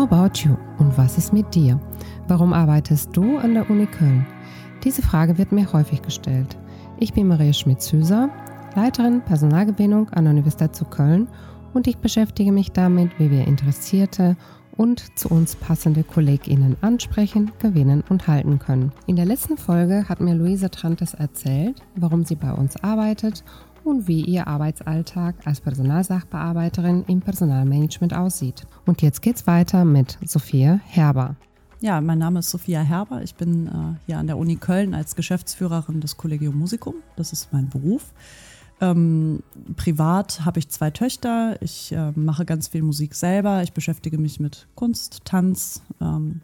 How about you und was ist mit dir? Warum arbeitest du an der Uni Köln? Diese Frage wird mir häufig gestellt. Ich bin Maria Schmitz-Hüser, Leiterin Personalgewinnung an der Universität zu Köln und ich beschäftige mich damit, wie wir Interessierte und zu uns passende KollegInnen ansprechen, gewinnen und halten können. In der letzten Folge hat mir Luise Trantes erzählt, warum sie bei uns arbeitet und wie ihr Arbeitsalltag als Personalsachbearbeiterin im Personalmanagement aussieht. Und jetzt geht's weiter mit Sophia Herber. Ja, mein Name ist Sophia Herber. Ich bin äh, hier an der Uni Köln als Geschäftsführerin des Collegium Musicum. Das ist mein Beruf. Ähm, privat habe ich zwei Töchter. Ich äh, mache ganz viel Musik selber. Ich beschäftige mich mit Kunst, Tanz, ähm,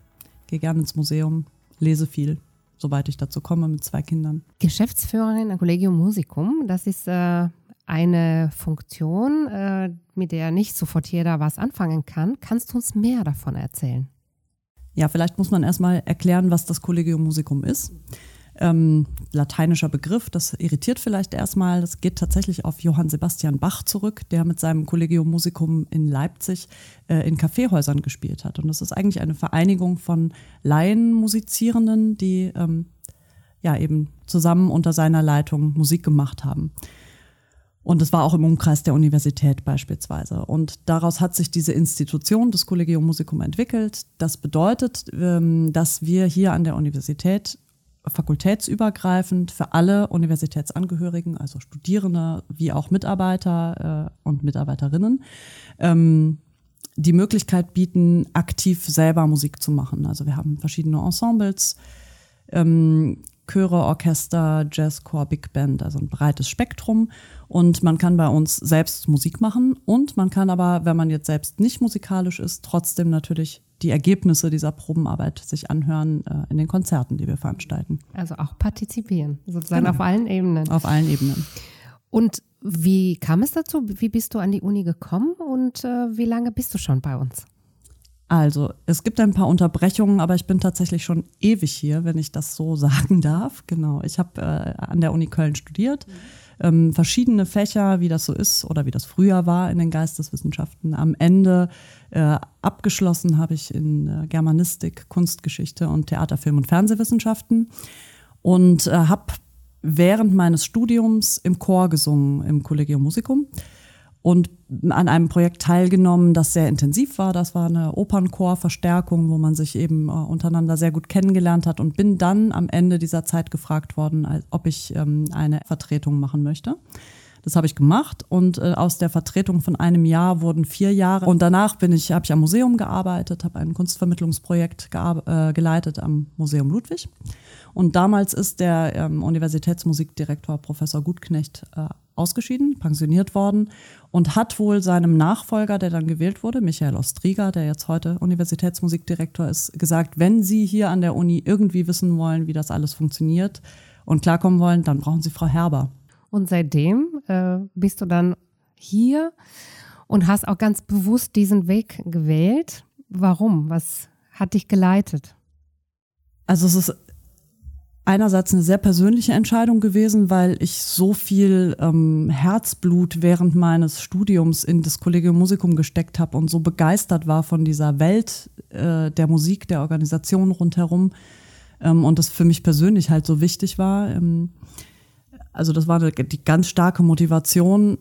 gehe gerne ins Museum, lese viel, soweit ich dazu komme mit zwei Kindern. Geschäftsführerin am Collegium Musicum, das ist äh, eine Funktion, äh, mit der nicht sofort jeder was anfangen kann. Kannst du uns mehr davon erzählen? Ja, vielleicht muss man erstmal erklären, was das Collegium Musicum ist ähm, lateinischer Begriff. Das irritiert vielleicht erstmal. Das geht tatsächlich auf Johann Sebastian Bach zurück, der mit seinem Collegium Musicum in Leipzig äh, in Kaffeehäusern gespielt hat. Und das ist eigentlich eine Vereinigung von Laienmusizierenden, die ähm, ja eben zusammen unter seiner Leitung Musik gemacht haben. Und es war auch im Umkreis der Universität beispielsweise. Und daraus hat sich diese Institution des Collegium Musicum entwickelt. Das bedeutet, ähm, dass wir hier an der Universität fakultätsübergreifend für alle Universitätsangehörigen, also Studierende wie auch Mitarbeiter äh, und Mitarbeiterinnen, ähm, die Möglichkeit bieten, aktiv selber Musik zu machen. Also wir haben verschiedene Ensembles, ähm, Chöre, Orchester, Jazzchor, Big Band, also ein breites Spektrum. Und man kann bei uns selbst Musik machen und man kann aber, wenn man jetzt selbst nicht musikalisch ist, trotzdem natürlich die Ergebnisse dieser Probenarbeit sich anhören äh, in den Konzerten, die wir veranstalten. Also auch partizipieren, sozusagen genau. auf allen Ebenen. Auf allen Ebenen. Und wie kam es dazu? Wie bist du an die Uni gekommen und äh, wie lange bist du schon bei uns? Also, es gibt ein paar Unterbrechungen, aber ich bin tatsächlich schon ewig hier, wenn ich das so sagen darf. Genau. Ich habe äh, an der Uni Köln studiert. Mhm ähm, verschiedene Fächer, wie das so ist oder wie das früher war in den Geisteswissenschaften. Am Ende äh, abgeschlossen habe ich in äh, Germanistik, Kunstgeschichte und Theater, Film und Fernsehwissenschaften und äh, habe während meines Studiums im Chor gesungen im Collegium Musicum und an einem Projekt teilgenommen, das sehr intensiv war. Das war eine Opernchor-Verstärkung, wo man sich eben äh, untereinander sehr gut kennengelernt hat und bin dann am Ende dieser Zeit gefragt worden, ob ich ähm, eine Vertretung machen möchte. Das habe ich gemacht und äh, aus der Vertretung von einem Jahr wurden vier Jahre. Und danach bin ich, habe ich am Museum gearbeitet, habe ein Kunstvermittlungsprojekt äh, geleitet am Museum Ludwig. Und damals ist der ähm, Universitätsmusikdirektor Professor Gutknecht äh, ausgeschieden, pensioniert worden und hat wohl seinem Nachfolger, der dann gewählt wurde, Michael Ostriga, der jetzt heute Universitätsmusikdirektor ist, gesagt, wenn Sie hier an der Uni irgendwie wissen wollen, wie das alles funktioniert und klarkommen wollen, dann brauchen Sie Frau Herber. Und seitdem äh, bist du dann hier und hast auch ganz bewusst diesen Weg gewählt. Warum? Was hat dich geleitet? Also es ist einerseits eine sehr persönliche Entscheidung gewesen, weil ich so viel ähm, Herzblut während meines Studiums in das Collegium Musicum gesteckt habe und so begeistert war von dieser Welt äh, der Musik, der Organisation rundherum ähm, und das für mich persönlich halt so wichtig war. Ähm, also das war die ganz starke Motivation,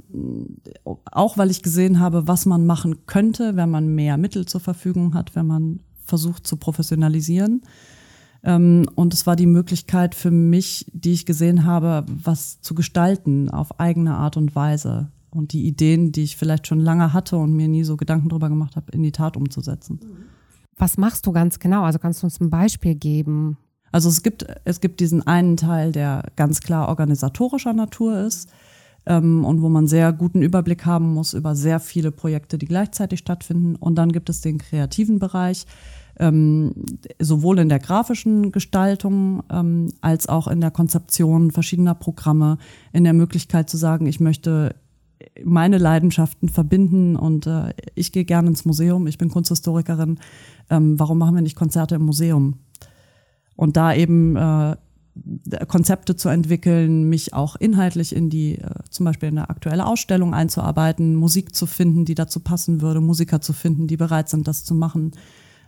auch weil ich gesehen habe, was man machen könnte, wenn man mehr Mittel zur Verfügung hat, wenn man versucht zu professionalisieren. Ähm, und es war die Möglichkeit für mich, die ich gesehen habe, was zu gestalten auf eigene Art und Weise. Und die Ideen, die ich vielleicht schon lange hatte und mir nie so Gedanken drüber gemacht habe, in die Tat umzusetzen. Was machst du ganz genau? Also kannst du uns ein Beispiel geben? Also es gibt, es gibt diesen einen Teil, der ganz klar organisatorischer Natur ist ähm, und wo man sehr guten Überblick haben muss über sehr viele Projekte, die gleichzeitig stattfinden. Und dann gibt es den kreativen Bereich, ähm, sowohl in der grafischen Gestaltung ähm, als auch in der Konzeption verschiedener Programme, in der Möglichkeit zu sagen, ich möchte meine Leidenschaften verbinden und äh, ich gehe gerne ins Museum, ich bin Kunsthistorikerin, ähm, warum machen wir nicht Konzerte im Museum? Und da eben äh, Konzepte zu entwickeln, mich auch inhaltlich in die, äh, zum Beispiel in eine aktuelle Ausstellung einzuarbeiten, Musik zu finden, die dazu passen würde, Musiker zu finden, die bereit sind, das zu machen.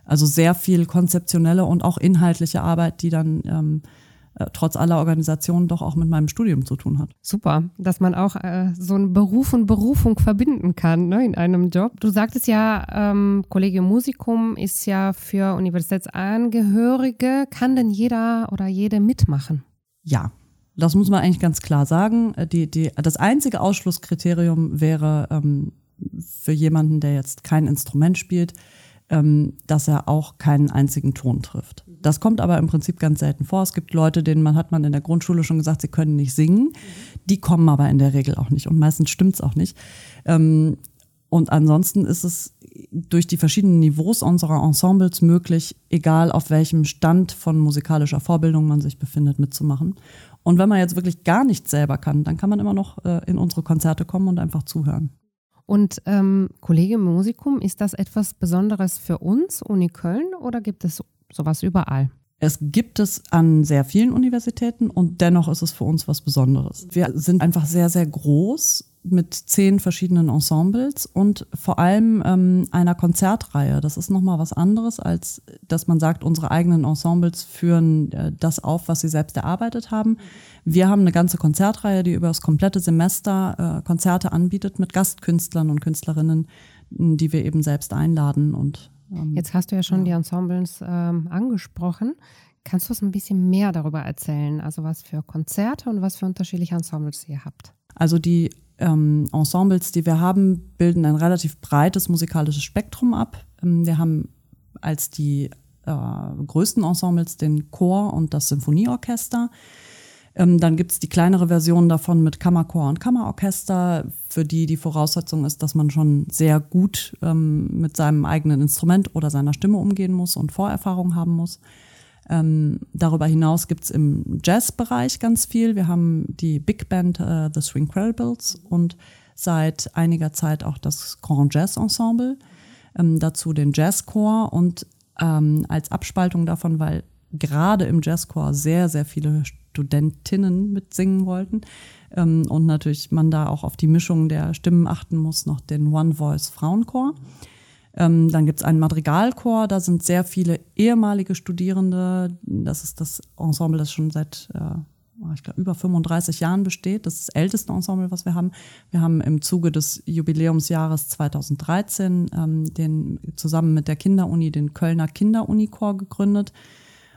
Also sehr viel konzeptionelle und auch inhaltliche Arbeit, die dann ähm, äh, trotz aller Organisationen doch auch mit meinem Studium zu tun hat. Super, dass man auch äh, so einen Beruf und Berufung verbinden kann ne, in einem Job. Du sagtest ja, ähm, Kollegium Musikum ist ja für Universitätsangehörige. Kann denn jeder oder jede mitmachen? Ja, das muss man eigentlich ganz klar sagen. Äh, die, die, das einzige Ausschlusskriterium wäre ähm, für jemanden, der jetzt kein Instrument spielt, ähm, dass er auch keinen einzigen Ton trifft. Das kommt aber im Prinzip ganz selten vor. Es gibt Leute, denen man hat man in der Grundschule schon gesagt, sie können nicht singen. Die kommen aber in der Regel auch nicht und meistens stimmt's auch nicht. Ähm, und ansonsten ist es durch die verschiedenen Niveaus unserer Ensembles möglich, egal auf welchem Stand von musikalischer Vorbildung man sich befindet, mitzumachen. Und wenn man jetzt wirklich gar nichts selber kann, dann kann man immer noch äh, in unsere Konzerte kommen und einfach zuhören. Und ähm, Kollegium Musikum, ist das etwas Besonderes für uns, Uni Köln, oder gibt es sowas überall? Es gibt es an sehr vielen Universitäten und dennoch ist es für uns was Besonderes. Wir sind einfach sehr, sehr groß mit zehn verschiedenen Ensembles und vor allem ähm, einer Konzertreihe. Das ist nochmal was anderes, als dass man sagt, unsere eigenen Ensembles führen äh, das auf, was sie selbst erarbeitet haben. Wir haben eine ganze Konzertreihe, die über das komplette Semester äh, Konzerte anbietet mit Gastkünstlern und Künstlerinnen, die wir eben selbst einladen. Und jetzt hast du ja schon ja. die Ensembles ähm, angesprochen. Kannst du uns ein bisschen mehr darüber erzählen? Also was für Konzerte und was für unterschiedliche Ensembles ihr habt? Also die ähm, Ensembles, die wir haben, bilden ein relativ breites musikalisches Spektrum ab. Ähm, wir haben als die äh, größten Ensembles den Chor und das Symphonieorchester. Ähm, dann gibt's die kleinere Version davon mit Kammerchor und Kammerorchester, für die die Voraussetzung ist, dass man schon sehr gut ähm, mit seinem eigenen Instrument oder seiner Stimme umgehen muss und Vorerfahrung haben muss. Ähm, darüber hinaus gibt's im Jazzbereich ganz viel. Wir haben die Big Band äh, The Swing Credibles und seit einiger Zeit auch das Grand Jazz Ensemble. Ähm, dazu den Jazzchor und ähm, als Abspaltung davon, weil gerade im Jazzchor sehr, sehr viele Studentinnen mitsingen wollten ähm, und natürlich man da auch auf die Mischung der Stimmen achten muss, noch den One Voice Frauenchor. Ähm, dann gibt es einen Madrigalchor, da sind sehr viele ehemalige Studierende. Das ist das Ensemble, das schon seit äh, ich glaube, über 35 Jahren besteht. Das ist das älteste Ensemble, was wir haben. Wir haben im Zuge des Jubiläumsjahres 2013 ähm, den, zusammen mit der Kinderuni den Kölner Kinderunichor gegründet.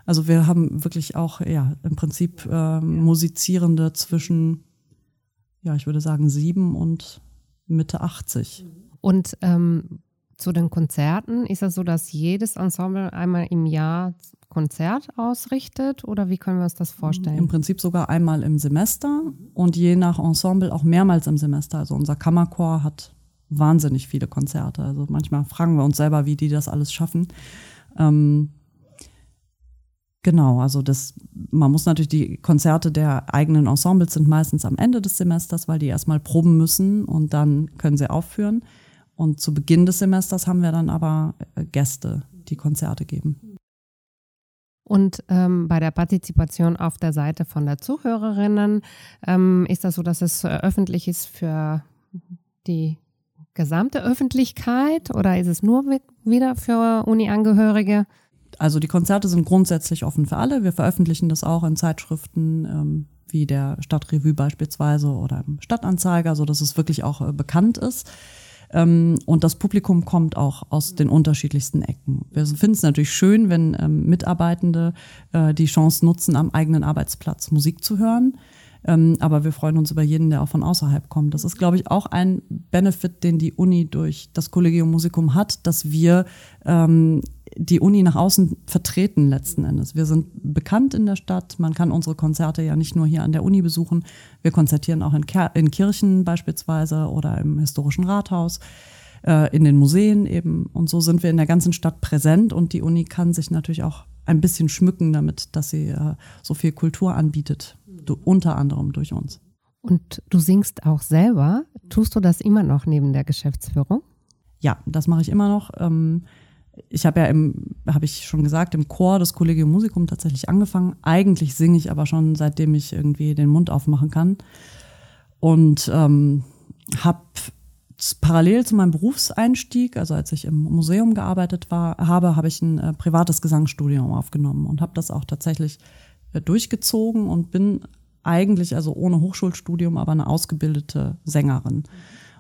Also wir haben wirklich auch ja, im Prinzip äh, Musizierende zwischen, ja, ich würde sagen, sieben und Mitte 80. Und ähm, zu den Konzerten, ist es so, dass jedes Ensemble einmal im Jahr Konzert ausrichtet oder wie können wir uns das vorstellen? Im Prinzip sogar einmal im Semester und je nach Ensemble auch mehrmals im Semester. Also unser Kammerchor hat wahnsinnig viele Konzerte. Also manchmal fragen wir uns selber, wie die das alles schaffen. Ähm, genau, also das, man muss natürlich die Konzerte der eigenen Ensembles sind meistens am Ende des Semesters, weil die erstmal proben müssen und dann können sie aufführen. Und zu Beginn des Semesters haben wir dann aber äh, Gäste, die Konzerte geben. Und ähm, bei der Partizipation auf der Seite von der Zuhörerinnen ähm, ist das so, dass es öffentlich ist für die gesamte Öffentlichkeit oder ist es nur wieder für Uni-Angehörige? Also die Konzerte sind grundsätzlich offen für alle. Wir veröffentlichen das auch in Zeitschriften ähm, wie der Stadtrevue beispielsweise oder im Stadtanzeiger, so dass es wirklich auch äh, bekannt ist. Ähm, und das Publikum kommt auch aus den unterschiedlichsten Ecken. Wir finden es natürlich schön, wenn ähm, Mitarbeitende äh, die Chance nutzen, am eigenen Arbeitsplatz Musik zu hören. Ähm, aber wir freuen uns über jeden, der auch von außerhalb kommt. Das ist, glaube ich, auch ein Benefit, den die Uni durch das Collegium Musicum hat, dass wir ähm, die Uni nach außen vertreten letzten Endes. Wir sind bekannt in der Stadt. Man kann unsere Konzerte ja nicht nur hier an der Uni besuchen. Wir konzertieren auch in, in Kirchen beispielsweise oder im historischen Rathaus, äh, in den Museen eben. Und so sind wir in der ganzen Stadt präsent und die Uni kann sich natürlich auch ein bisschen schmücken damit, dass sie äh, so viel Kultur anbietet, unter anderem durch uns. Und du singst auch selber. Tust du das immer noch neben der Geschäftsführung? Ja, das mache ich immer noch. Ähm, ich habe ja im, habe ich schon gesagt, im Chor des Collegium Musicum tatsächlich angefangen. Eigentlich singe ich aber schon, seitdem ich irgendwie den Mund aufmachen kann. Und ähm, habe parallel zu meinem Berufseinstieg, also als ich im Museum gearbeitet war, habe, habe ich ein äh, privates Gesangsstudium aufgenommen und habe das auch tatsächlich äh, durchgezogen und bin eigentlich, also ohne Hochschulstudium, aber eine ausgebildete Sängerin.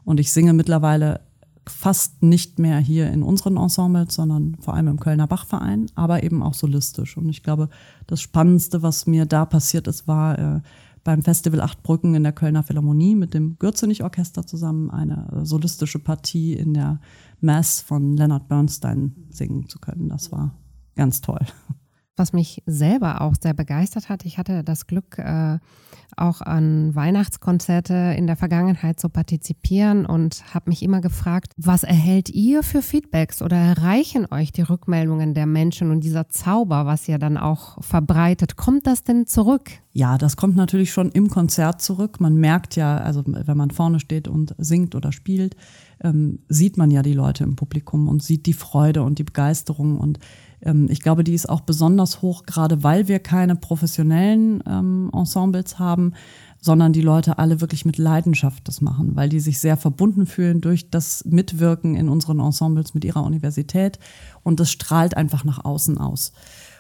Und ich singe mittlerweile fast nicht mehr hier in unseren Ensembles, sondern vor allem im Kölner Bachverein, aber eben auch solistisch. Und ich glaube, das Spannendste, was mir da passiert ist, war äh, beim Festival Acht Brücken in der Kölner Philharmonie mit dem Gürzenich-Orchester zusammen eine solistische Partie in der Mass von Leonard Bernstein singen zu können. Das war ganz toll was mich selber auch sehr begeistert hat. Ich hatte das Glück, äh, auch an Weihnachtskonzerte in der Vergangenheit zu partizipieren und habe mich immer gefragt, was erhält ihr für Feedbacks oder erreichen euch die Rückmeldungen der Menschen und dieser Zauber, was ihr dann auch verbreitet? Kommt das denn zurück? Ja, das kommt natürlich schon im Konzert zurück. Man merkt ja, also wenn man vorne steht und singt oder spielt, ähm, sieht man ja die Leute im Publikum und sieht die Freude und die Begeisterung und ich glaube, die ist auch besonders hoch, gerade weil wir keine professionellen ähm, Ensembles haben, sondern die Leute alle wirklich mit Leidenschaft das machen, weil die sich sehr verbunden fühlen durch das Mitwirken in unseren Ensembles mit ihrer Universität und das strahlt einfach nach außen aus.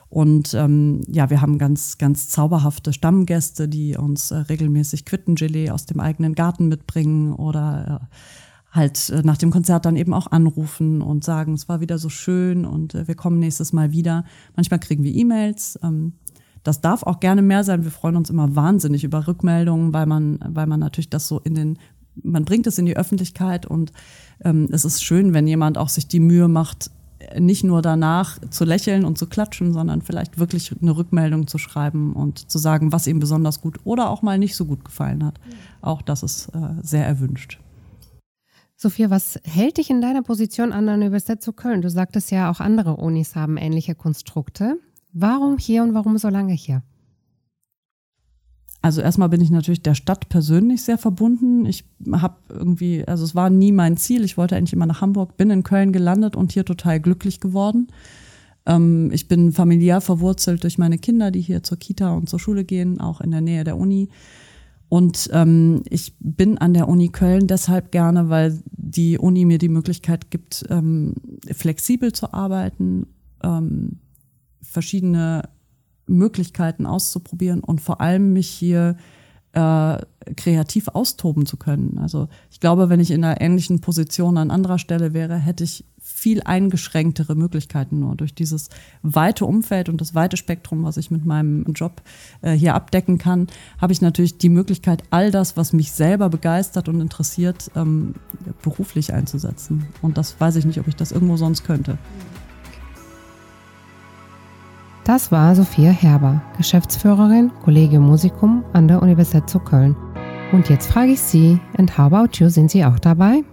Und ähm, ja, wir haben ganz, ganz zauberhafte Stammgäste, die uns äh, regelmäßig Quittengelee aus dem eigenen Garten mitbringen oder äh, halt äh, nach dem Konzert dann eben auch anrufen und sagen, es war wieder so schön und äh, wir kommen nächstes Mal wieder. Manchmal kriegen wir E-Mails. Ähm, das darf auch gerne mehr sein. Wir freuen uns immer wahnsinnig über Rückmeldungen, weil man, weil man natürlich das so in den, man bringt es in die Öffentlichkeit und ähm, es ist schön, wenn jemand auch sich die Mühe macht, nicht nur danach zu lächeln und zu klatschen, sondern vielleicht wirklich eine Rückmeldung zu schreiben und zu sagen, was ihm besonders gut oder auch mal nicht so gut gefallen hat. Auch das ist äh, sehr erwünscht. Sophia, was hält dich in deiner Position an der Universität zu Köln? Du sagtest ja, auch andere Unis haben ähnliche Konstrukte. Warum hier und warum so lange hier? Also erstmal bin ich natürlich der Stadt persönlich sehr verbunden. Ich habe irgendwie, also es war nie mein Ziel. Ich wollte eigentlich immer nach Hamburg, bin in Köln gelandet und hier total glücklich geworden. Ähm, ich bin familiär verwurzelt durch meine Kinder, die hier zur Kita und zur Schule gehen, auch in der Nähe der Uni. Und ähm, ich bin an der Uni Köln deshalb gerne, weil die Uni mir die Möglichkeit gibt, ähm, flexibel zu arbeiten, ähm, verschiedene Möglichkeiten auszuprobieren und vor allem mich hier äh, kreativ austoben zu können. Also ich glaube, wenn ich in einer ähnlichen Position an anderer Stelle wäre, hätte ich viel eingeschränktere Möglichkeiten nur. Durch dieses weite Umfeld und das weite Spektrum, was ich mit meinem Job äh, hier abdecken kann, habe ich natürlich die Möglichkeit, all das, was mich selber begeistert und interessiert, ähm, beruflich einzusetzen. Und das weiß ich nicht, ob ich das irgendwo sonst könnte. Das war Sophia Herber, Geschäftsführerin Collegium Musicum an der Universität zu Köln. Und jetzt frage ich Sie, and how about you, sind Sie auch dabei?